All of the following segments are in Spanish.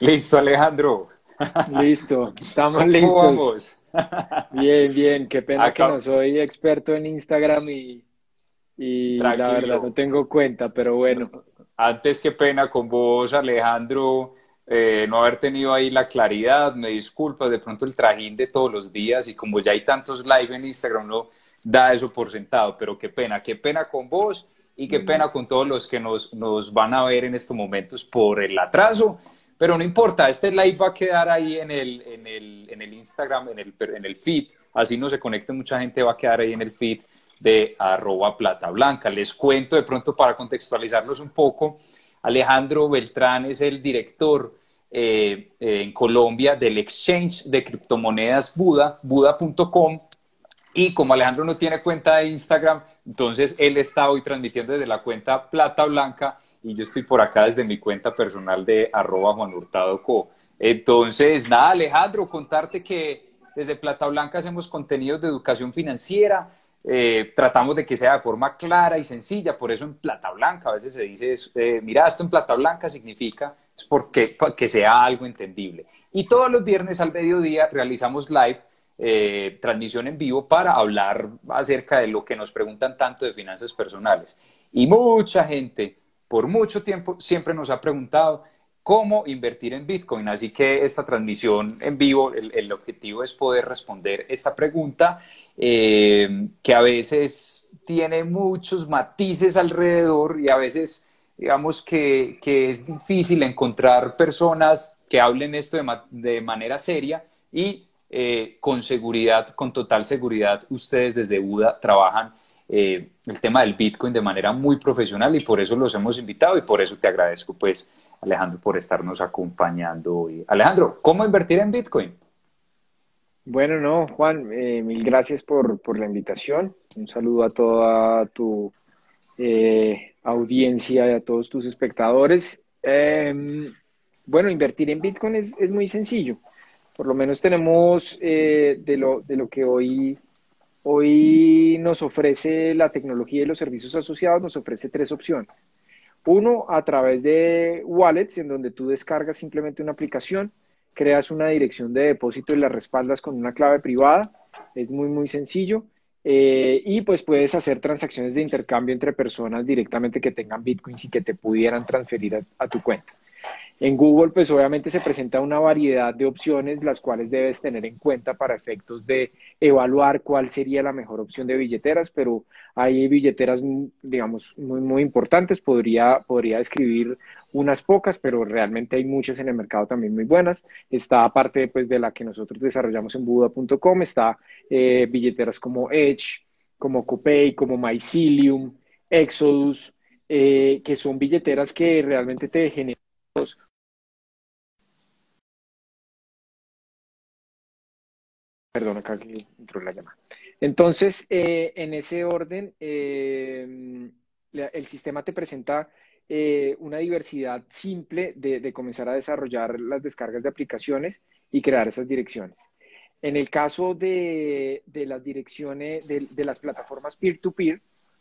Listo, Alejandro. Listo, estamos listos. Vamos? Bien, bien, qué pena que no soy experto en Instagram y, y la verdad no tengo cuenta, pero bueno. Antes, qué pena con vos, Alejandro, eh, no haber tenido ahí la claridad, me disculpas, de pronto el trajín de todos los días y como ya hay tantos live en Instagram, no da eso por sentado, pero qué pena, qué pena con vos y qué pena con todos los que nos, nos van a ver en estos momentos por el atraso pero no importa, este live va a quedar ahí en el, en el, en el Instagram, en el, en el feed, así no se conecte mucha gente, va a quedar ahí en el feed de arroba plata blanca. Les cuento de pronto para contextualizarlos un poco, Alejandro Beltrán es el director eh, en Colombia del exchange de criptomonedas Buda, buda.com, y como Alejandro no tiene cuenta de Instagram, entonces él está hoy transmitiendo desde la cuenta Plata Blanca y yo estoy por acá desde mi cuenta personal de arroba Juan Hurtado Co. Entonces, nada, Alejandro, contarte que desde Plata Blanca hacemos contenidos de educación financiera, eh, tratamos de que sea de forma clara y sencilla, por eso en Plata Blanca a veces se dice, eh, mira, esto en Plata Blanca significa, es porque que sea algo entendible. Y todos los viernes al mediodía realizamos live, eh, transmisión en vivo para hablar acerca de lo que nos preguntan tanto de finanzas personales. Y mucha gente por mucho tiempo siempre nos ha preguntado cómo invertir en Bitcoin. Así que esta transmisión en vivo, el, objetivo es poder responder esta pregunta eh, que a veces tiene muchos matices alrededor y a veces digamos que, es difícil encontrar personas que hablen esto de, manera seria y eh, con seguridad, con total seguridad, ustedes desde Buda trabajan eh, el tema del Bitcoin de manera muy profesional y por eso los hemos invitado y por eso te agradezco, pues, Alejandro, por estarnos acompañando hoy. Alejandro, ¿cómo invertir en Bitcoin? Bueno, no, Juan, eh, mil gracias por, por, la invitación. Un saludo a toda tu eh, audiencia y a todos tus espectadores. Em, bueno, invertir en Bitcoin es, es, muy sencillo. Por lo menos tenemos de, lo, de lo que hoy Hoy nos ofrece la tecnología y los servicios asociados, nos ofrece tres opciones. Uno, a través de wallets, en donde tú descargas simplemente una aplicación, creas una dirección de depósito y la respaldas con una clave privada. Es muy, muy sencillo. Eh, y pues puedes hacer transacciones de intercambio entre personas directamente que tengan bitcoins y que te pudieran transferir a, tu cuenta. En Google pues obviamente se presenta una variedad de opciones las cuales debes tener en cuenta para efectos de evaluar cuál sería la mejor opción de billeteras, pero hay billeteras digamos muy, muy importantes, podría, podría describir unas pocas, pero realmente hay muchas en el mercado también muy buenas. Está aparte pues, de la que nosotros desarrollamos en Buda.com, está eh, billeteras como Edge, como Copay, como Mycelium, Exodus, eh, que son billeteras que realmente te generan Perdón, acá que entró la llamada. Entonces, eh, en ese orden, el sistema te presenta eh, una diversidad simple de, comenzar a desarrollar las descargas de aplicaciones y crear esas direcciones. En el caso de, las direcciones de, las plataformas peer-to-peer,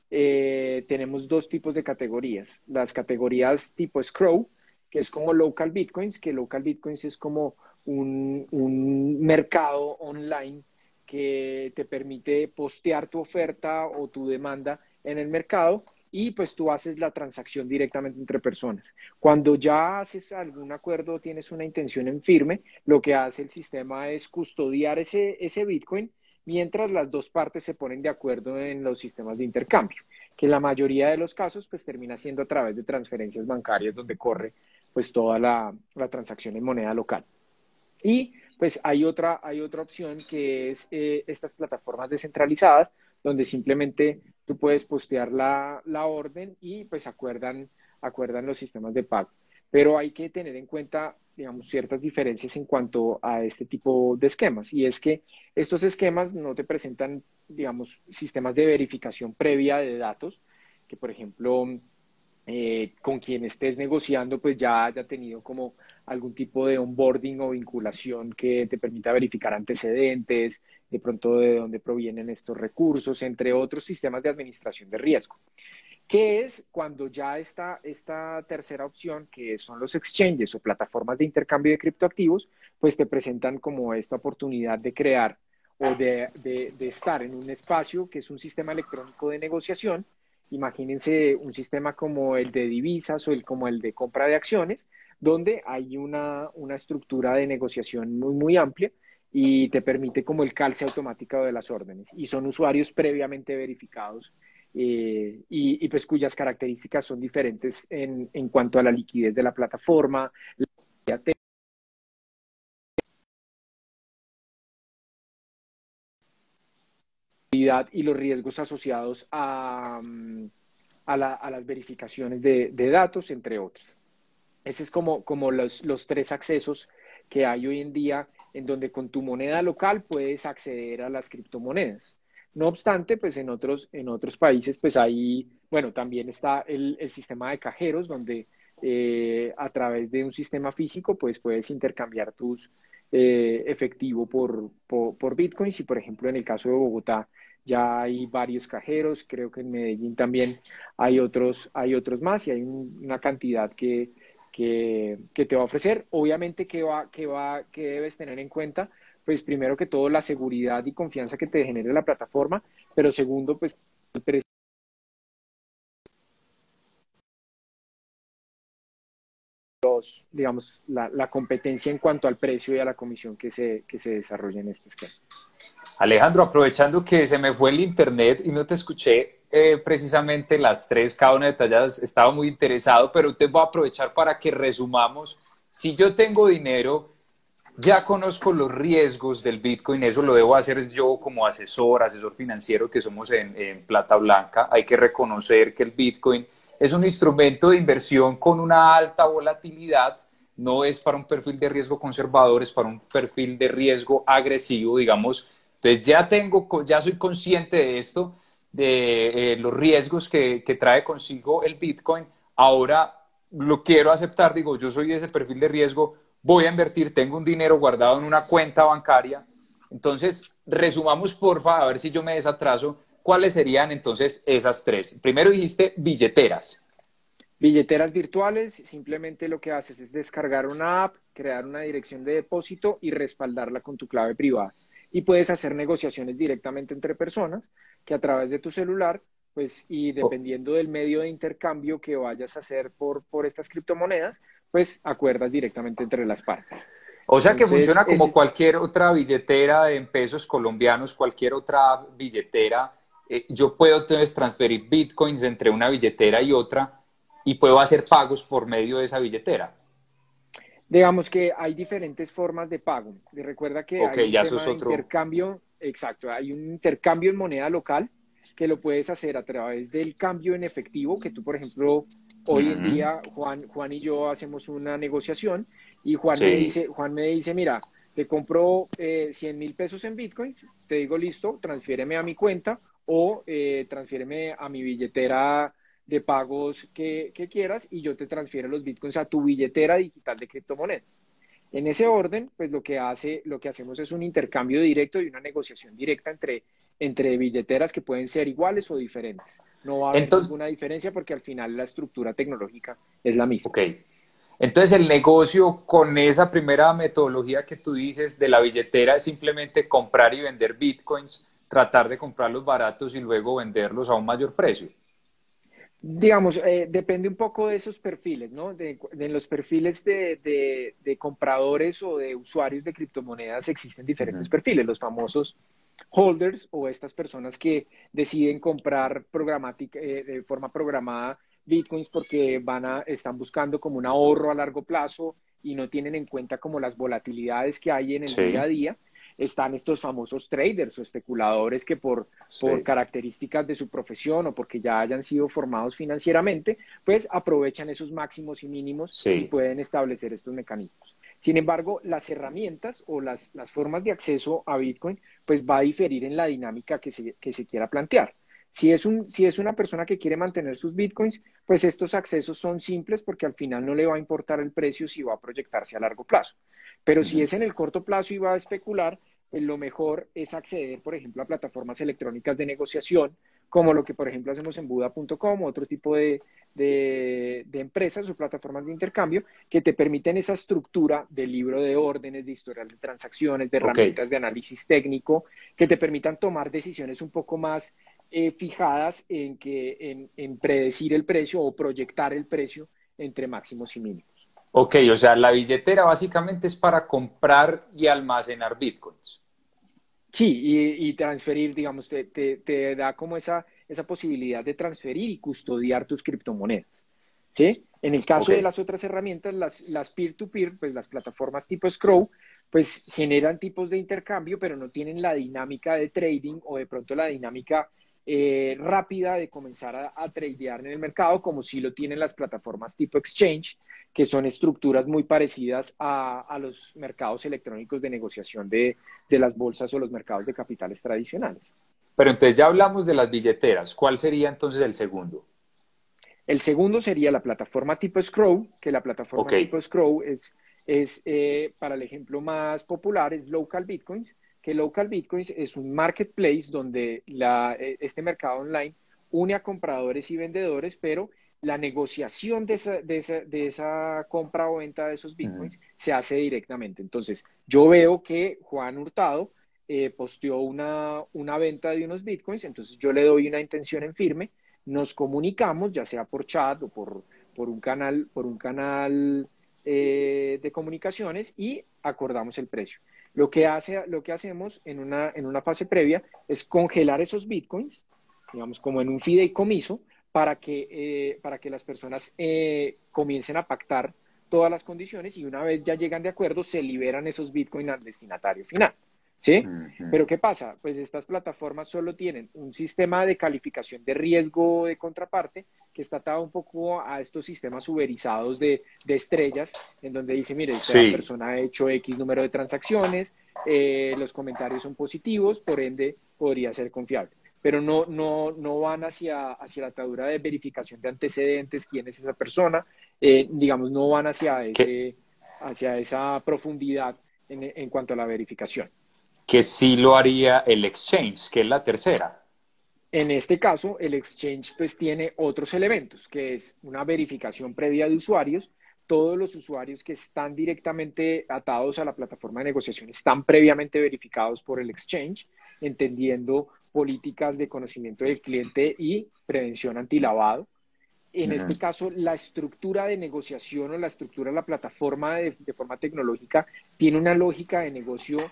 eh, tenemos dos tipos de categorías. Las categorías tipo Scroll, que es como local bitcoins, que local bitcoins es como un, un mercado online que te permite postear tu oferta o tu demanda en el mercado y pues tú haces la transacción directamente entre personas. Cuando ya haces algún acuerdo, tienes una intención en firme, lo que hace el sistema es custodiar ese, ese Bitcoin mientras las dos partes se ponen de acuerdo en los sistemas de intercambio, que en la mayoría de los casos pues termina siendo a través de transferencias bancarias donde corre pues toda la, transacción en moneda local. Y pues hay otra, hay otra opción que es eh, estas plataformas descentralizadas, donde simplemente tú puedes postear la, orden y pues acuerdan, acuerdan los sistemas de pago. Pero hay que tener en cuenta, digamos, ciertas diferencias en cuanto a este tipo de esquemas. Y es que estos esquemas no te presentan, digamos, sistemas de verificación previa de datos, que por ejemplo, eh, con quien estés negociando, pues ya haya tenido como algún tipo de onboarding o vinculación que te permita verificar antecedentes, de pronto de dónde provienen estos recursos, entre otros sistemas de administración de riesgo. ¿Qué es cuando ya está esta tercera opción, que son los exchanges o plataformas de intercambio de criptoactivos, pues te presentan como esta oportunidad de crear o de, estar en un espacio que es un sistema electrónico de negociación. Imagínense un sistema como el de divisas o el, como el de compra de acciones, donde hay una, una estructura de negociación muy, muy amplia y te permite como el calce automático de las órdenes. Y son usuarios previamente verificados eh, y, pues cuyas características son diferentes en, en, cuanto a la liquidez de la plataforma, la y los riesgos asociados a, la, a las verificaciones de, de, datos, entre otros. Ese es como, como los, los tres accesos que hay hoy en día en donde con tu moneda local puedes acceder a las criptomonedas. No obstante, pues en otros, en otros países, pues ahí, bueno, también está el, sistema de cajeros, donde eh, a través de un sistema físico, pues puedes intercambiar tus eh, efectivo por, por, bitcoins. Y por ejemplo, en el caso de Bogotá, ya hay varios cajeros, creo que en Medellín también hay otros, hay otros más y hay una cantidad que, que, te va a ofrecer. Obviamente que, va, que, va, que debes tener en cuenta pues primero que todo la seguridad y confianza que te genere la plataforma, pero segundo, pues el precio digamos, la, competencia en cuanto al precio y a la comisión que se, que se desarrolla en este esquema. Alejandro, aprovechando que se me fue el internet y no te escuché eh, precisamente las tres, cada una detalladas, estaba muy interesado, pero te voy a aprovechar para que resumamos. Si yo tengo dinero ya conozco los riesgos del Bitcoin, eso lo debo hacer yo como asesor, asesor financiero que somos en, Plata Blanca. Hay que reconocer que el Bitcoin es un instrumento de inversión con una alta volatilidad, no es para un perfil de riesgo conservador, es para un perfil de riesgo agresivo, digamos. Entonces ya tengo, ya soy consciente de esto, de eh, los riesgos que, que trae consigo el Bitcoin. Ahora lo quiero aceptar, digo, yo soy de ese perfil de riesgo, voy a invertir, tengo un dinero guardado en una cuenta bancaria. Entonces, resumamos, porfa, a ver si yo me desatraso, ¿cuáles serían entonces esas tres? Primero dijiste billeteras. Billeteras virtuales, simplemente lo que haces es descargar una app, crear una dirección de depósito y respaldarla con tu clave privada. Y puedes hacer negociaciones directamente entre personas que a través de tu celular, pues, y dependiendo del medio de intercambio que vayas a hacer por, por estas criptomonedas, pues acuerdas directamente entre las partes. O sea que funciona como cualquier otra billetera en pesos colombianos, cualquier otra billetera. Eh, yo puedo entonces transferir bitcoins entre una billetera y otra y puedo hacer pagos por medio de esa billetera. Digamos que hay diferentes formas de pago. Recuerda que hay un intercambio, exacto, hay un intercambio en moneda local que lo puedes hacer a través del cambio en efectivo, que tú, por ejemplo, Hoy en día, Juan, Juan y yo hacemos una negociación y Juan, me dice, Juan me dice, mira, te compro eh, 100 mil pesos en Bitcoin, te digo, listo, transfiéreme a mi cuenta o eh, transfiéreme a mi billetera de pagos que, que, quieras y yo te transfiero los Bitcoins a tu billetera digital de criptomonedas. En ese orden, pues lo que, hace, lo que hacemos es un intercambio directo y una negociación directa entre, entre billeteras que pueden ser iguales o diferentes. No va a haber ninguna diferencia porque al final la estructura tecnológica es la misma. Ok. Entonces el negocio con esa primera metodología que tú dices de la billetera es simplemente comprar y vender bitcoins, tratar de comprarlos baratos y luego venderlos a un mayor precio. Digamos, eh, depende un poco de esos perfiles, ¿no? De, los perfiles de, compradores o de usuarios de criptomonedas existen diferentes perfiles, los famosos holders o estas personas que deciden comprar programática, eh, de forma programada bitcoins porque van a, están buscando como un ahorro a largo plazo y no tienen en cuenta como las volatilidades que hay en el día a día. Están estos famosos traders o especuladores que por, por características de su profesión o porque ya hayan sido formados financieramente, pues aprovechan esos máximos y mínimos y pueden establecer estos mecanismos. Sin embargo, las herramientas o las, formas de acceso a Bitcoin, pues va a diferir en la dinámica que se, que se quiera plantear. Si es, un, si es una persona que quiere mantener sus bitcoins, pues estos accesos son simples porque al final no le va a importar el precio si va a proyectarse a largo plazo. Pero si es en el corto plazo y va a especular, pues lo mejor es acceder, por ejemplo, a plataformas electrónicas de negociación como lo que por ejemplo hacemos en Buda.com, otro tipo de, de, empresas o plataformas de intercambio que te permiten esa estructura de libro de órdenes, de historial de transacciones, de herramientas de análisis técnico, que te permitan tomar decisiones un poco más eh, fijadas en, que, en, predecir el precio o proyectar el precio entre máximos y mínimos. Ok, o sea, la billetera básicamente es para comprar y almacenar bitcoins. Sí, y, transferir, digamos, te, te da como esa esa posibilidad de transferir y custodiar tus criptomonedas. ¿sí? En el caso de las otras herramientas, las peer-to-peer, pues las plataformas tipo Scroll, pues generan tipos de intercambio, pero no tienen la dinámica de trading o de pronto la dinámica eh, rápida de comenzar a, tradear en el mercado, como si lo tienen las plataformas tipo exchange, que son estructuras muy parecidas a, los mercados electrónicos de negociación de las bolsas o los mercados de capitales tradicionales. Pero entonces ya hablamos de las billeteras. ¿Cuál sería entonces el segundo? El segundo sería la plataforma tipo Scroll, que la plataforma tipo Scroll es, es eh, para el ejemplo más popular, es Local Bitcoins, que Local Bitcoins es un marketplace donde la, eh, este mercado online une a compradores y vendedores, pero la negociación de esa, de esa, de esa compra o venta de esos bitcoins se hace directamente. Entonces, yo veo que Juan Hurtado eh, posteó una, una venta de unos bitcoins, entonces yo le doy una intención en firme, nos comunicamos, ya sea por chat o por, por un canal, por un canal eh, de comunicaciones y acordamos el precio. Lo que, hace, lo que hacemos en una, en una fase previa es congelar esos bitcoins, digamos, como en un fideicomiso, para que, eh, para que las personas comiencen a pactar todas las condiciones y una vez ya llegan de acuerdo, se liberan esos bitcoins al destinatario final. ¿Sí? Pero ¿qué pasa? Pues estas plataformas solo tienen un sistema de calificación de riesgo de contraparte que está atado un poco a estos sistemas uberizados de, estrellas, en donde dice, mire, esta persona ha hecho X número de transacciones, eh, los comentarios son positivos, por ende podría ser confiable. Pero no, no, no van hacia, hacia la atadura de verificación de antecedentes, quién es esa persona, eh, digamos, no van hacia, ese, hacia esa profundidad en, en cuanto a la verificación que sí lo haría el exchange, que es la tercera. En este caso, el exchange pues tiene otros elementos, que es una verificación previa de usuarios. Todos los usuarios que están directamente atados a la plataforma de negociación están previamente verificados por el exchange, entendiendo políticas de conocimiento del cliente y prevención antilavado. En este caso, la estructura de negociación o la estructura de la plataforma de, de forma tecnológica tiene una lógica de negocio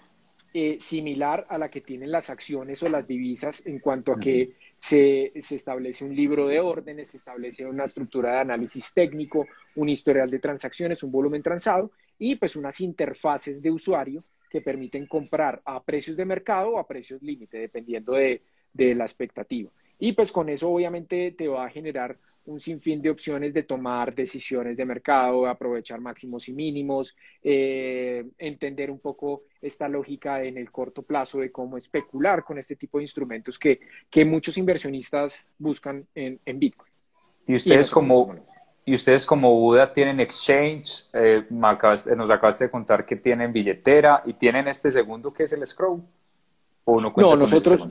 eh, similar a la que tienen las acciones o las divisas en cuanto a que se, establece un libro de órdenes, se establece una estructura de análisis técnico, un historial de transacciones, un volumen transado y pues unas interfaces de usuario que permiten comprar a precios de mercado o a precios límite, dependiendo de, de la expectativa. Y pues con eso obviamente te va a generar un sinfín de opciones de tomar decisiones de mercado, aprovechar máximos y mínimos, eh, entender un poco esta lógica en el corto plazo de cómo especular con este tipo de instrumentos que, que muchos inversionistas buscan en, en Bitcoin. Y ustedes como... Y ustedes como Buda tienen exchange, eh, nos acabaste de contar que tienen billetera y tienen este segundo que es el Scroll no, nosotros,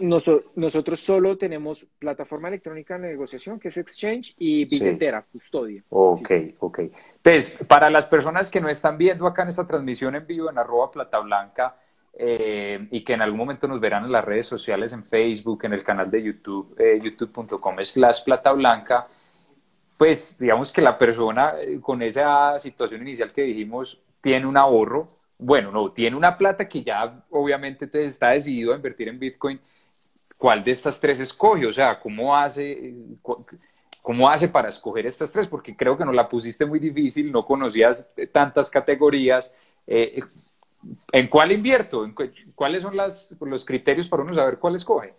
nosotros solo tenemos plataforma electrónica de negociación, que es Exchange, y billetera, custodia. Ok, ok. Entonces, para las personas que no están viendo acá en esta transmisión en vivo en arroba plata blanca eh, y que en algún momento nos verán en las redes sociales, en Facebook, en el canal de YouTube, eh, youtube.com slash plata blanca, pues digamos que la persona eh, con esa situación inicial que dijimos tiene un ahorro, bueno, no, tiene una plata que ya obviamente entonces está decidido a invertir en Bitcoin. ¿Cuál de estas tres escoge? O sea, ¿cómo hace, cómo hace para escoger estas tres? Porque creo que no la pusiste muy difícil, no conocías tantas categorías. Eh, ¿En cuál invierto? ¿Cuáles son las, los criterios para uno saber cuál escoge?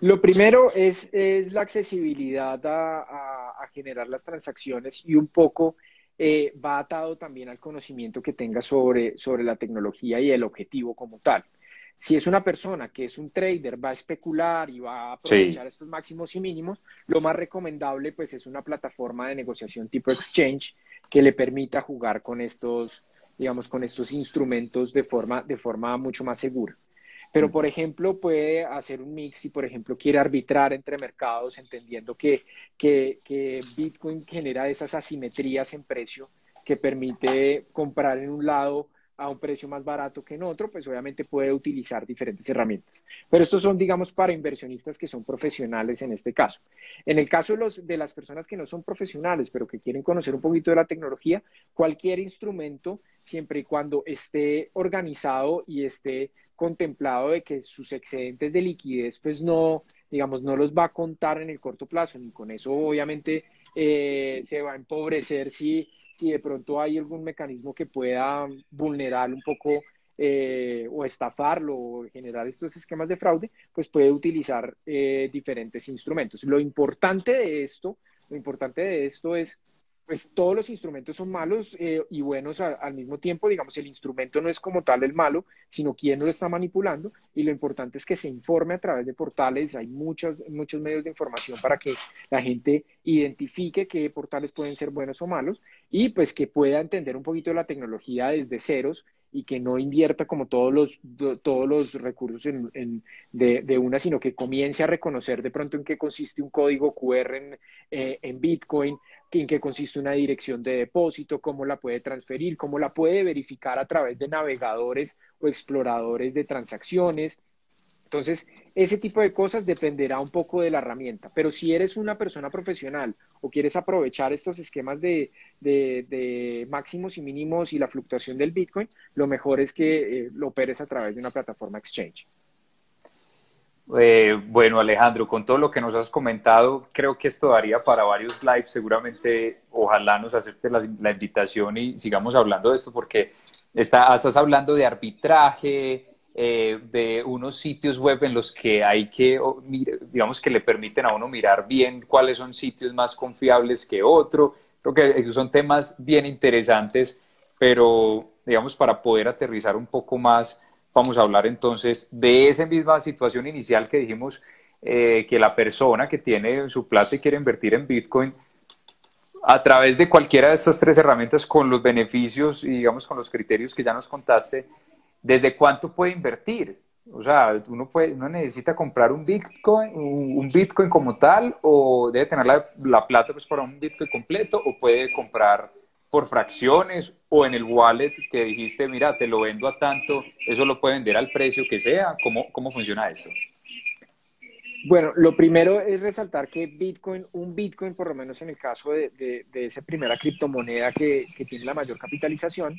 Lo primero es, la accesibilidad a, generar las transacciones y un poco eh, va atado también al conocimiento que tenga sobre, sobre la tecnología y el objetivo como tal. Si es una persona que es un trader, va a especular y va a aprovechar estos máximos y mínimos, lo más recomendable pues es una plataforma de negociación tipo exchange que le permita jugar con estos, digamos, con estos instrumentos de forma, de forma mucho más segura. Pero, por ejemplo, puede hacer un mix y, por ejemplo, quiere arbitrar entre mercados, entendiendo que, que, que Bitcoin genera esas asimetrías en precio que permite comprar en un lado a un precio más barato que en otro, pues obviamente puede utilizar diferentes herramientas. Pero estos son, digamos, para inversionistas que son profesionales en este caso. En el caso de, los, de las personas que no son profesionales, pero que quieren conocer un poquito de la tecnología, cualquier instrumento, siempre y cuando esté organizado y esté contemplado de que sus excedentes de liquidez, pues no, digamos, no los va a contar en el corto plazo, ni con eso obviamente eh, se va a empobrecer si si de pronto hay algún mecanismo que pueda vulnerar un poco eh, o estafarlo o generar estos esquemas de fraude, pues puede utilizar eh, diferentes instrumentos. Lo importante de esto, lo importante de esto es pues todos los instrumentos son malos eh, y buenos al mismo tiempo. Digamos, el instrumento no es como tal el malo, sino quién lo está manipulando. Y lo importante es que se informe a través de portales. Hay muchos, muchos medios de información para que la gente identifique qué portales pueden ser buenos o malos y pues que pueda entender un poquito la tecnología desde ceros y que no invierta como todos los, todos los recursos en, de, de, una, sino que comience a reconocer de pronto en qué consiste un código QR en, eh, en Bitcoin, en qué consiste una dirección de depósito, cómo la puede transferir, cómo la puede verificar a través de navegadores o exploradores de transacciones. Entonces, ese tipo de cosas dependerá un poco de la herramienta, pero si eres una persona profesional o quieres aprovechar estos esquemas de, máximos y mínimos y la fluctuación del Bitcoin, lo mejor es que eh, lo operes a través de una plataforma exchange. Eh, bueno, Alejandro, con todo lo que nos has comentado, creo que esto daría para varios lives. Seguramente, ojalá nos acepte la, invitación y sigamos hablando de esto, porque está, estás hablando de arbitraje, eh, de unos sitios web en los que hay que, digamos, que le permiten a uno mirar bien cuáles son sitios más confiables que otro. Creo que son temas bien interesantes, pero, digamos, para poder aterrizar un poco más vamos a hablar entonces de esa misma situación inicial que dijimos eh, que la persona que tiene su plata y quiere invertir en Bitcoin, a través de cualquiera de estas tres herramientas con los beneficios y digamos con los criterios que ya nos contaste, ¿desde cuánto puede invertir? O sea, uno, puede, uno necesita comprar un Bitcoin, un, Bitcoin como tal, o debe tener la, la plata pues, para un Bitcoin completo, o puede comprar por fracciones o en el wallet que dijiste, mira, te lo vendo a tanto, eso lo puede vender al precio que sea? ¿Cómo, cómo funciona esto? Bueno, lo primero es resaltar que Bitcoin, un Bitcoin, por lo menos en el caso de, de, esa primera criptomoneda que, que, tiene la mayor capitalización,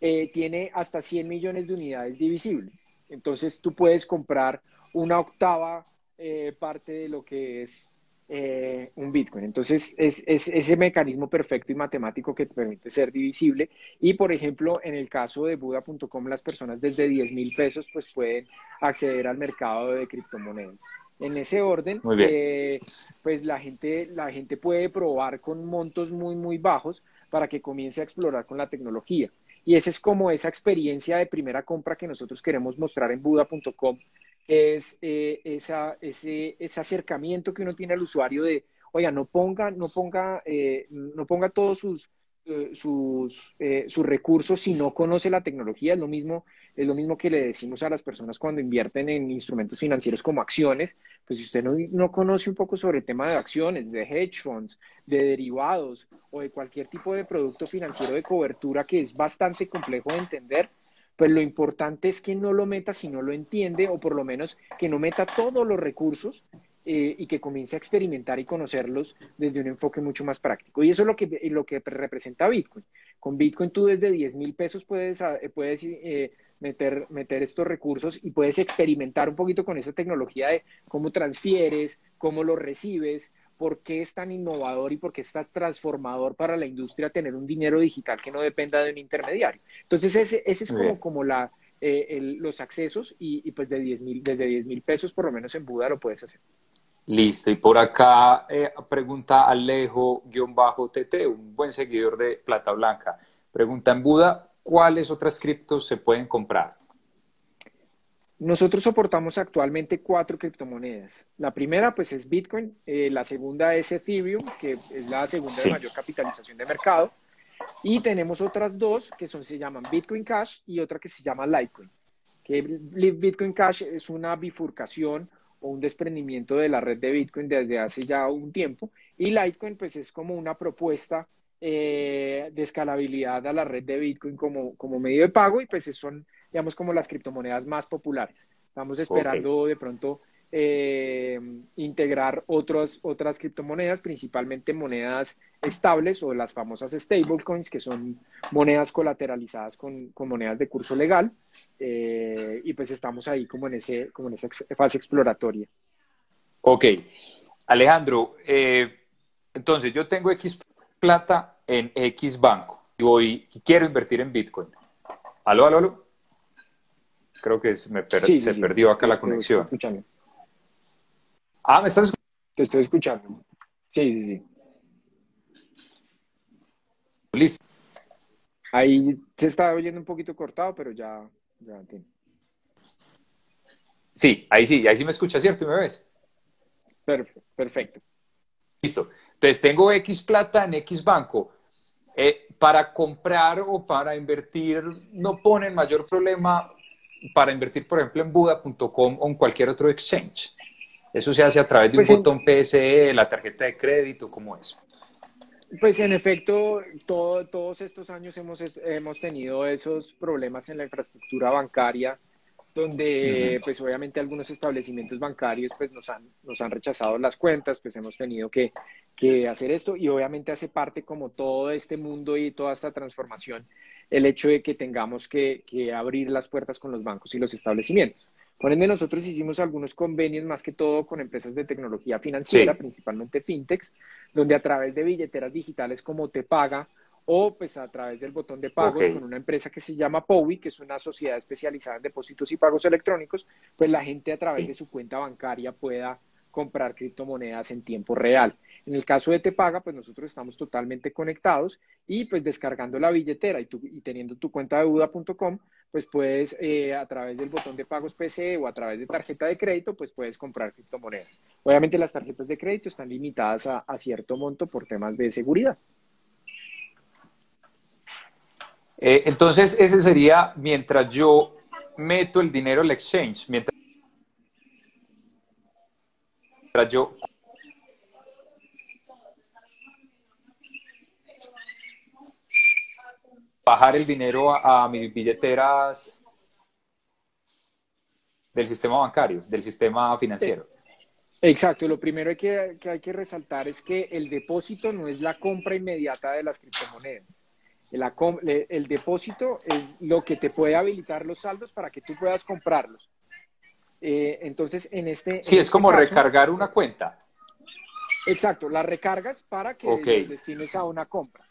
eh, tiene hasta 100 millones de unidades divisibles. Entonces tú puedes comprar una octava eh, parte de lo que es eh, un Bitcoin. Entonces, es, ese mecanismo perfecto y matemático que te permite ser divisible. Y, por ejemplo, en el caso de Buda.com, las personas desde 10 mil pesos pues pueden acceder al mercado de criptomonedas. En ese orden, eh, pues la gente, la gente puede probar con montos muy, muy bajos para que comience a explorar con la tecnología. Y esa es como esa experiencia de primera compra que nosotros queremos mostrar en Buda.com es eh, esa, ese, ese, acercamiento que uno tiene al usuario de, oiga, no ponga, no ponga, eh, no ponga todos sus, eh, sus, sus recursos si no conoce la tecnología. Es lo, mismo, es lo mismo que le decimos a las personas cuando invierten en instrumentos financieros como acciones. Pues si usted no, no conoce un poco sobre el tema de acciones, de hedge funds, de derivados o de cualquier tipo de producto financiero de cobertura que es bastante complejo de entender, pues lo importante es que no lo meta si no lo entiende o por lo menos que no meta todos los recursos eh, y que comience a experimentar y conocerlos desde un enfoque mucho más práctico. Y eso es lo que, lo que representa Bitcoin. Con Bitcoin tú desde 10 mil pesos puedes, ah, puedes eh, meter, meter estos recursos y puedes experimentar un poquito con esa tecnología de cómo transfieres, cómo lo recibes, por qué es tan innovador y por qué es tan transformador para la industria tener un dinero digital que no dependa de un intermediario. Entonces, ese, ese es como, como la, eh, los accesos y, pues de 10 mil, desde 10 mil pesos por lo menos en Buda lo puedes hacer. Listo, y por acá eh, pregunta Alejo-TT, un buen seguidor de Plata Blanca. Pregunta en Buda, ¿cuáles otras criptos se pueden comprar? Nosotros soportamos actualmente cuatro criptomonedas. La primera, pues, es Bitcoin. Eh, la segunda es Ethereum, que es la segunda de mayor capitalización de mercado. Y tenemos otras dos que son, se llaman Bitcoin Cash y otra que se llama Litecoin. que Bitcoin Cash es una bifurcación o un desprendimiento de la red de Bitcoin desde hace ya un tiempo. Y Litecoin, pues es como una propuesta eh, de escalabilidad a la red de Bitcoin como, como medio de pago y pues son, digamos, como las criptomonedas más populares. Estamos esperando de pronto eh, integrar otras otras criptomonedas, principalmente monedas estables o las famosas stablecoins, que son monedas colateralizadas con, con monedas de curso legal. Eh, y pues estamos ahí como en, ese, como en esa fase exploratoria. Ok. Alejandro, eh, entonces yo tengo X plata en X banco y voy y quiero invertir en Bitcoin. ¿Aló, aló, aló? Creo que se, me se perdió acá la conexión. Ah, ¿me estás escuchando? Te estoy escuchando. Sí, sí, sí. Listo. Ahí se está oyendo un poquito cortado, pero ya, ya entiendo. Sí, ahí sí, ahí sí me escucha, ¿cierto? ¿Y me ves? Perfecto. Listo. Entonces tengo X plata en X banco. Eh, para comprar o para invertir no pone mayor problema para invertir, por ejemplo, en Buda.com o en cualquier otro exchange. ¿Eso se hace a través de un pues botón PSE, la tarjeta de crédito? ¿Cómo es? Pues en efecto, todos estos años hemos, hemos tenido esos problemas en la infraestructura bancaria, donde pues obviamente algunos establecimientos bancarios pues nos han, nos han rechazado las cuentas, pues hemos tenido que, que hacer esto y obviamente hace parte como todo este mundo y toda esta transformación el hecho de que tengamos que, que abrir las puertas con los bancos y los establecimientos. Por ende, nosotros hicimos algunos convenios más que todo con empresas de tecnología financiera, principalmente fintechs, donde a través de billeteras digitales como Te Paga o pues a través del botón de pagos con una empresa que se llama Powi, que es una sociedad especializada en depósitos y pagos electrónicos, pues la gente a través de su cuenta bancaria pueda comprar criptomonedas en tiempo real. En el caso de Te Paga, pues nosotros estamos totalmente conectados y pues descargando la billetera y, y teniendo tu cuenta de Buda.com, pues puedes eh, a través del botón de pagos PC o a través de tarjeta de crédito, pues puedes comprar criptomonedas. Obviamente las tarjetas de crédito están limitadas a, cierto monto por temas de seguridad. Eh, entonces, ese sería mientras yo meto el dinero al exchange, mientras yo bajar el dinero a, mis billeteras del sistema bancario, del sistema financiero. Exacto, lo primero que, hay que resaltar es que el depósito no es la compra inmediata de las criptomonedas. El, depósito es lo que te puede habilitar los saldos para que tú puedas comprarlos. Eh, entonces, en este... Sí, es este como recargar una cuenta. Exacto, la recargas para que destines a una compra.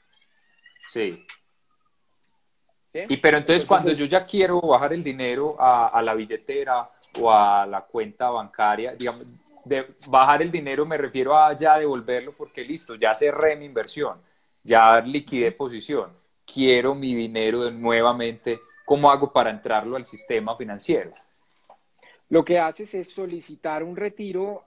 Sí. Y pero entonces, cuando yo ya quiero bajar el dinero a, la billetera o a la cuenta bancaria, digamos, de bajar el dinero me refiero a ya devolverlo porque listo, ya cerré mi inversión, ya liquidé posición, quiero mi dinero nuevamente, ¿cómo hago para entrarlo al sistema financiero? Lo que haces es solicitar un retiro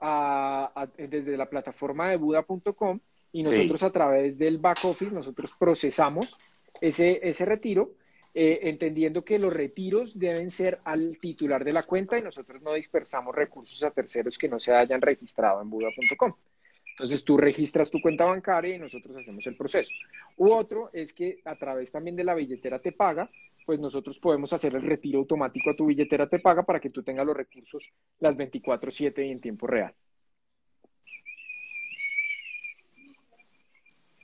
desde la plataforma de Buda.com y nosotros a través del back office, nosotros procesamos ese, ese retiro eh, entendiendo que los retiros deben ser al titular de la cuenta y nosotros no dispersamos recursos a terceros que no se hayan registrado en Buda.com. Entonces tú registras tu cuenta bancaria y nosotros hacemos el proceso. U otro es que a través también de la billetera te paga, pues nosotros podemos hacer el retiro automático a tu billetera te paga para que tú tengas los recursos las 24/7 y en tiempo real.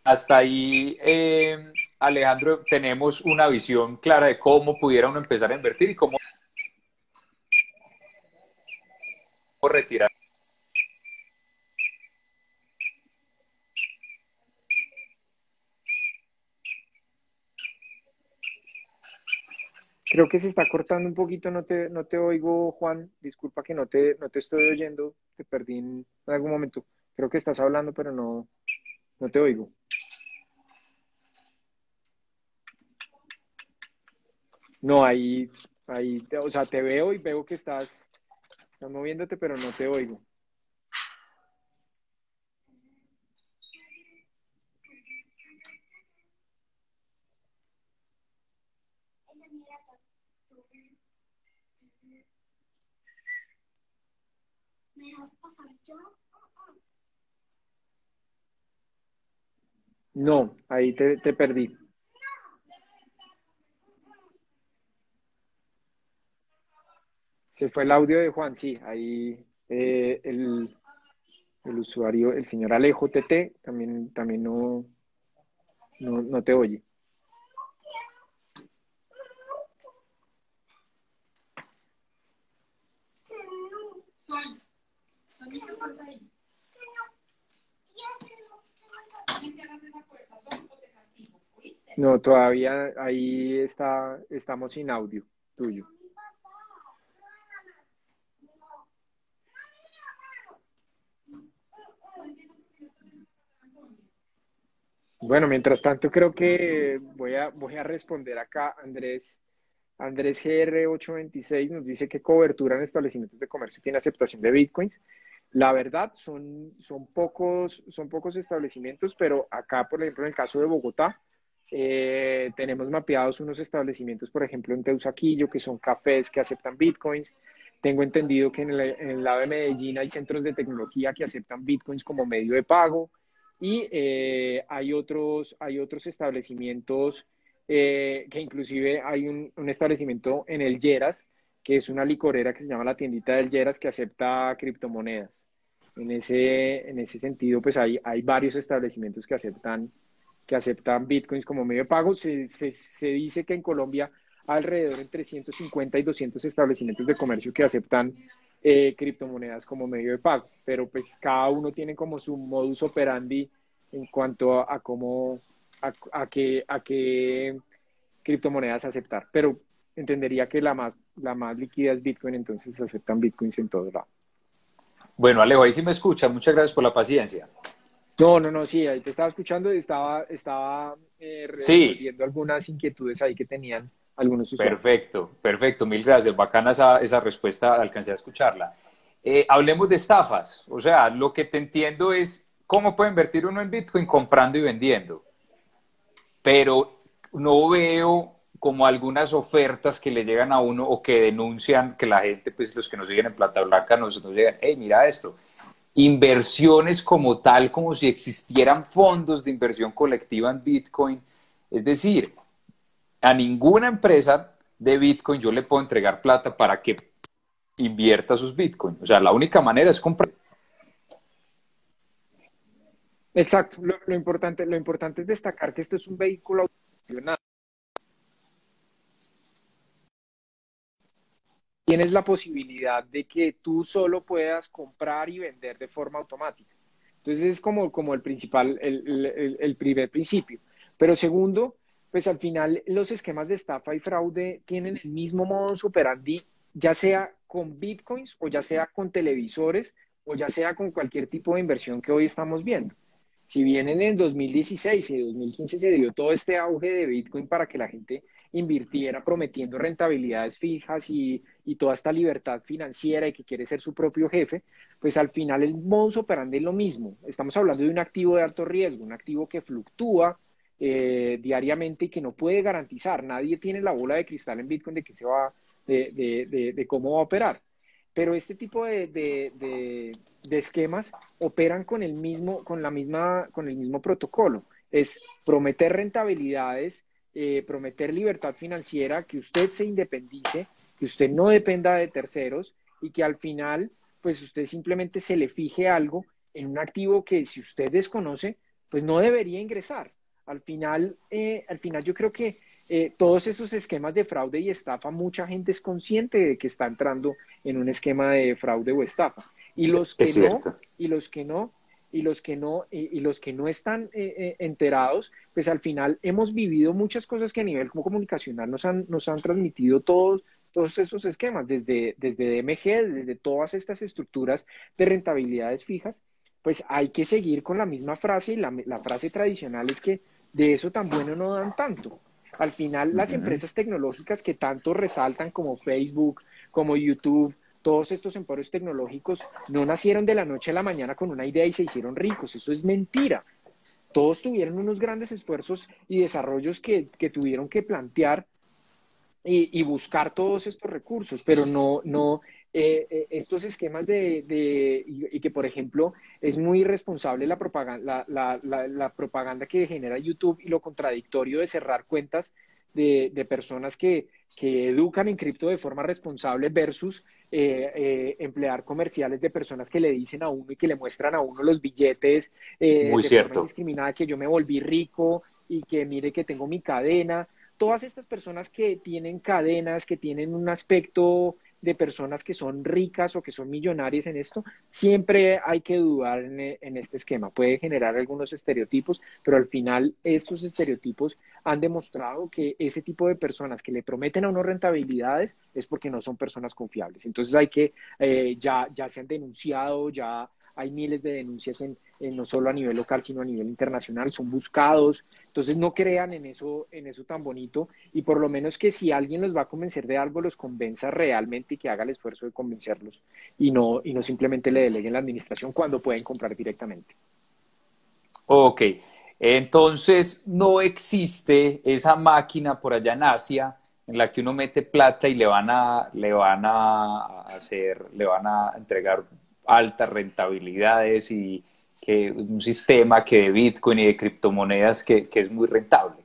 Hasta ahí, eh, Alejandro, tenemos una visión clara de cómo pudiera uno empezar a invertir y cómo retirar. Creo que se está cortando un poquito, no te, no te oigo, Juan. Disculpa que no te, no te estoy oyendo, te perdí en algún momento. Creo que estás hablando, pero no, no te oigo. No, ahí, ahí, o sea, te veo y veo que estás, moviéndote, pero no te oigo. No, ahí te, perdí. Se fue el audio de Juan, sí, ahí eh, el, el, usuario, el señor Alejo TT, también, también no, no, no te oye. No, todavía ahí está, estamos sin audio tuyo. Bueno, mientras tanto creo que voy a, voy a responder acá. Andrés, Andrés GR826 nos dice que cobertura en establecimientos de comercio tiene aceptación de bitcoins. La verdad, son, son, pocos, son pocos establecimientos, pero acá, por ejemplo, en el caso de Bogotá, eh, tenemos mapeados unos establecimientos, por ejemplo, en Teusaquillo, que son cafés que aceptan bitcoins. Tengo entendido que en el, en el lado de Medellín hay centros de tecnología que aceptan bitcoins como medio de pago. Y eh, hay, otros, hay otros establecimientos eh, que inclusive hay un, establecimiento en el Yeras, que es una licorera que se llama la tiendita del Yeras, que acepta criptomonedas. En ese, en ese sentido, pues hay, hay varios establecimientos que aceptan, que aceptan bitcoins como medio de pago. Se, se, dice que en Colombia alrededor entre 150 y 200 establecimientos de comercio que aceptan eh, criptomonedas como medio de pago, pero pues cada uno tiene como su modus operandi en cuanto a, cómo, a, a, qué, a qué criptomonedas aceptar, pero entendería que la más, la más líquida es Bitcoin, entonces aceptan Bitcoins en todos lados. Bueno, Alejo, ahí sí me escucha, muchas gracias por la paciencia. No, no, no, sí, ahí te estaba escuchando y estaba, estaba eh, resolviendo algunas inquietudes ahí que tenían algunos usuarios. Perfecto, perfecto, mil gracias. Bacana esa, esa respuesta, alcancé a escucharla. Eh, hablemos de estafas. O sea, lo que te entiendo es cómo puede invertir uno en Bitcoin comprando y vendiendo. Pero no veo como algunas ofertas que le llegan a uno o que denuncian que la gente, pues los que nos siguen en Plata Blanca nos, nos digan, hey, mira esto inversiones como tal, como si existieran fondos de inversión colectiva en Bitcoin. Es decir, a ninguna empresa de Bitcoin yo le puedo entregar plata para que invierta sus Bitcoins. O sea, la única manera es comprar. Exacto. Lo, importante, lo importante es destacar que esto es un vehículo tienes la posibilidad de que tú solo puedas comprar y vender de forma automática. Entonces es como, como el principal, el, el, primer principio. Pero segundo, pues al final los esquemas de estafa y fraude tienen el mismo modo operandi, ya sea con bitcoins o ya sea con televisores o ya sea con cualquier tipo de inversión que hoy estamos viendo. Si bien en el 2016 y 2015 se dio todo este auge de bitcoin para que la gente invirtiera prometiendo rentabilidades fijas y, toda esta libertad financiera y que quiere ser su propio jefe, pues al final el modus operandi es lo mismo. Estamos hablando de un activo de alto riesgo, un activo que fluctúa eh, diariamente y que no puede garantizar. Nadie tiene la bola de cristal en Bitcoin de que se va, de, cómo va a operar. Pero este tipo de, esquemas operan con el mismo, con la misma, con el mismo protocolo. Es prometer rentabilidades eh, prometer libertad financiera, que usted se independice, que usted no dependa de terceros y que al final, pues usted simplemente se le fije algo en un activo que si usted desconoce, pues no debería ingresar. Al final, eh, al final yo creo que eh, todos esos esquemas de fraude y estafa, mucha gente es consciente de que está entrando en un esquema de fraude o estafa. Y los que no, y los que no, y los que no, y, los que no están eh, eh, enterados, pues al final hemos vivido muchas cosas que a nivel comunicacional nos han, nos han transmitido todos, todos esos esquemas, desde, desde DMG, desde todas estas estructuras de rentabilidades fijas, pues hay que seguir con la misma frase y la, la frase tradicional es que de eso tan bueno no dan tanto. Al final, las empresas tecnológicas que tanto resaltan como Facebook, como YouTube, todos estos emporios tecnológicos no nacieron de la noche a la mañana con una idea y se hicieron ricos. Eso es mentira. Todos tuvieron unos grandes esfuerzos y desarrollos que, tuvieron que plantear y, buscar todos estos recursos, pero no, no, eh, eh, estos esquemas de, y, que, por ejemplo, es muy irresponsable la propaganda, la, propaganda que genera YouTube y lo contradictorio de cerrar cuentas de, de personas que, que, educan en cripto de forma responsable versus eh, emplear comerciales de personas que le dicen a uno y que le muestran a uno los billetes muy de cierto. forma discriminada que yo me volví rico y que mire que tengo mi cadena todas estas personas que tienen cadenas, que tienen un aspecto de personas que son ricas o que son millonarias en esto, siempre hay que dudar en, este esquema. Puede generar algunos estereotipos, pero al final estos estereotipos han demostrado que ese tipo de personas que le prometen a uno rentabilidades es porque no son personas confiables. Entonces hay que, eh, ya, ya se han denunciado, ya hay miles de denuncias en, no solo a nivel local, sino a nivel internacional, son buscados, entonces no crean en eso, en eso tan bonito y por lo menos que si alguien los va a convencer de algo, los convenza realmente y que haga el esfuerzo de convencerlos y no, y no simplemente le deleguen la administración cuando pueden comprar directamente. Ok, entonces no existe esa máquina por allá en Asia en la que uno mete plata y le van a, le van a hacer, le van a entregar altas rentabilidades y que un sistema que de Bitcoin y de criptomonedas que, que es muy rentable.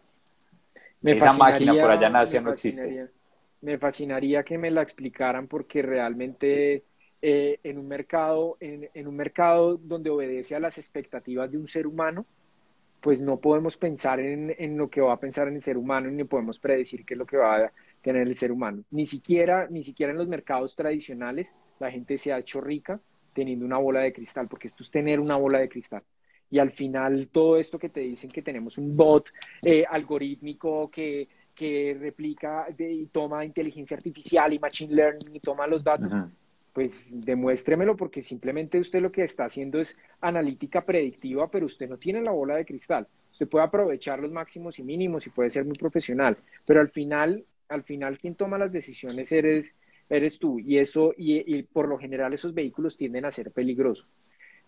Esa máquina por allá en Asia no existe. Me fascinaría que me la explicaran porque realmente eh, en, un mercado, en, en, un mercado donde obedece a las expectativas de un ser humano, pues no podemos pensar en, en, lo que va a pensar en el ser humano ni podemos predecir qué es lo que va a tener el ser humano. Ni siquiera, ni siquiera en los mercados tradicionales la gente se ha hecho rica teniendo una bola de cristal, porque esto es tener una bola de cristal. Y al final todo esto que te dicen que tenemos un bot eh, algorítmico que, que replica y toma inteligencia artificial y machine learning y toma los datos, pues demuéstremelo porque simplemente usted lo que está haciendo es analítica predictiva, pero usted no tiene la bola de cristal. Usted puede aprovechar los máximos y mínimos y puede ser muy profesional, pero al final, al final quien toma las decisiones eres, eres tú. Y eso, y, por lo general esos vehículos tienden a ser peligrosos.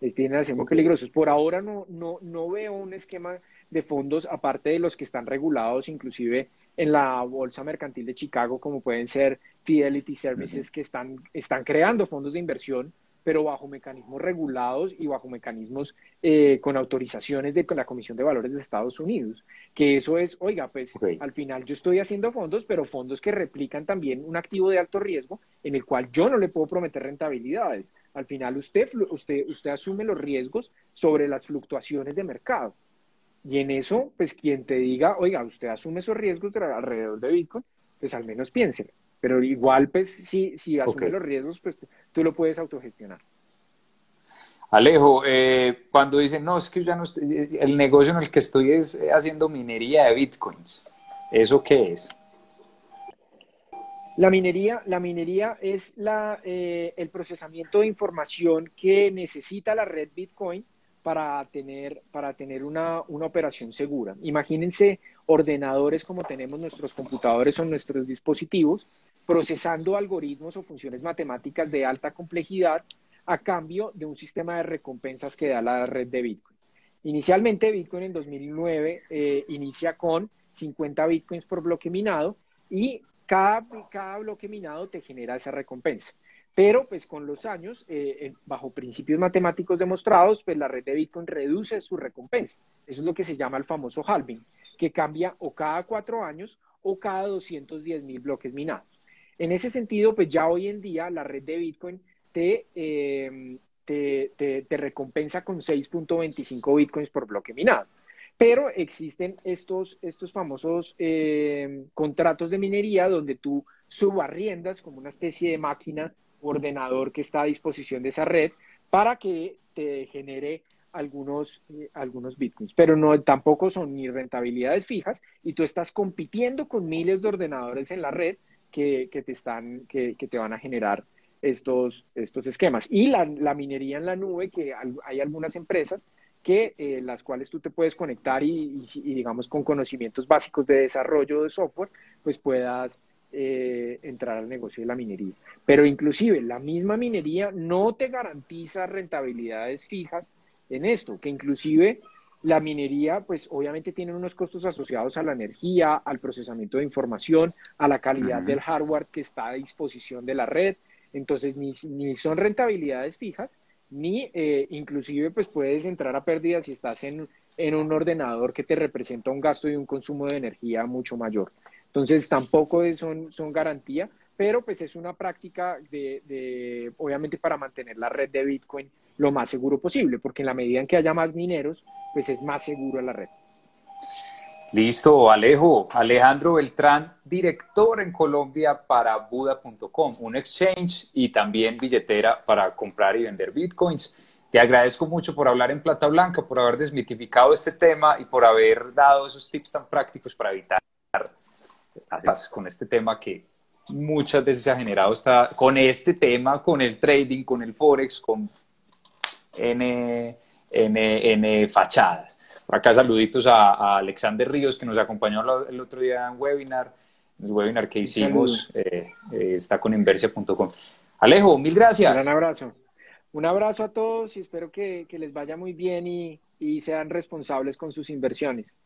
Eh, tienden a ser muy peligrosos. Por ahora no, no, no veo un esquema de fondos, aparte de los que están regulados, inclusive en la Bolsa Mercantil de Chicago, como pueden ser Fidelity Services, que están, están creando fondos de inversión pero bajo mecanismos regulados y bajo mecanismos eh, con autorizaciones de la Comisión de Valores de Estados Unidos. Que eso es, oiga, pues al final yo estoy haciendo fondos, pero fondos que replican también un activo de alto riesgo en el cual yo no le puedo prometer rentabilidades. Al final usted, usted, usted asume los riesgos sobre las fluctuaciones de mercado. Y en eso, pues quien te diga, oiga, usted asume esos riesgos alrededor de Bitcoin, pues al menos piénselo. Pero igual, pues, si, si asume los riesgos, pues tú lo puedes autogestionar. Alejo, eh, cuando dicen, no, es que ya no estoy, el negocio en el que estoy es eh, haciendo minería de bitcoins, ¿eso qué es? La minería, la minería es la, eh, el procesamiento de información que necesita la red Bitcoin para tener, para tener una, una, operación segura. Imagínense ordenadores como tenemos nuestros computadores o nuestros dispositivos, procesando algoritmos o funciones matemáticas de alta complejidad a cambio de un sistema de recompensas que da la red de Bitcoin. Inicialmente, Bitcoin en 2009 eh, inicia con 50 Bitcoins por bloque minado y cada, cada bloque minado te genera esa recompensa. Pero pues con los años, eh, bajo principios matemáticos demostrados, pues la red de Bitcoin reduce su recompensa. Eso es lo que se llama el famoso halving, que cambia o cada cuatro años o cada 210 mil bloques minados. En ese sentido, pues ya hoy en día la red de Bitcoin te, em, te, recompensa con 6.25 Bitcoins por bloque minado. Pero existen estos, estos famosos em, contratos de minería donde tú subarriendas como una especie de máquina ordenador que está a disposición de esa red para que te genere algunos, eh, algunos bitcoins, pero no tampoco son ni rentabilidades fijas y tú estás compitiendo con miles de ordenadores en la red que, te, están, que, te van a generar estos, estos esquemas. Y la, minería en la nube, que hay algunas empresas que eh, las cuales tú te puedes conectar y, digamos con conocimientos básicos de desarrollo de software, pues puedas eh, entrar al negocio de la minería. Pero inclusive la misma minería no te garantiza rentabilidades fijas en esto, que inclusive la minería, pues obviamente tiene unos costos asociados a la energía, al procesamiento de información, a la calidad del hardware que está a disposición de la red. Entonces, ni, ni son rentabilidades fijas, ni eh, inclusive pues puedes entrar a pérdidas si estás en, en un ordenador que te representa un gasto y un consumo de energía mucho mayor. Entonces, tampoco son, son garantía, pero pues es una práctica de, obviamente para mantener la red de Bitcoin lo más seguro posible, porque en la medida en que haya más mineros, pues es más seguro la red. Listo, Alejo. Alejandro Beltrán, director en Colombia para Buda.com, un exchange y también billetera para comprar y vender bitcoins. Te agradezco mucho por hablar en Plata Blanca, por haber desmitificado este tema y por haber dado esos tips tan prácticos para evitar con este tema que muchas veces se ha generado esta, con este tema, con el trading, con el forex, con N, N, N fachadas. Por acá saluditos a, Alexander Ríos que nos acompañó el otro día en webinar, el webinar que hicimos, eh, eh, está con inversia.com. Alejo, mil gracias. Un abrazo. Un abrazo a todos y espero que, les vaya muy bien y, y sean responsables con sus inversiones.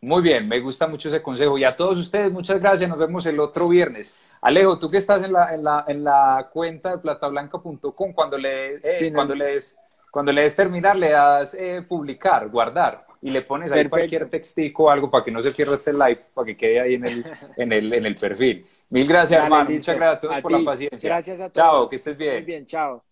Muy bien, me gusta mucho ese consejo. Y a todos ustedes, muchas gracias. Nos vemos el otro viernes. Alejo, tú que estás en la, en la, en la cuenta de platablanca.com, cuando le, eh, cuando le des, cuando le des terminar, le das eh, publicar, guardar y le pones ahí cualquier textico o algo para que no se pierda este live, para que quede ahí en el, en el, en el perfil. Mil gracias, hermano. Muchas gracias a todos por la paciencia. Gracias a todos. Chao, que estés bien. Muy bien, chao.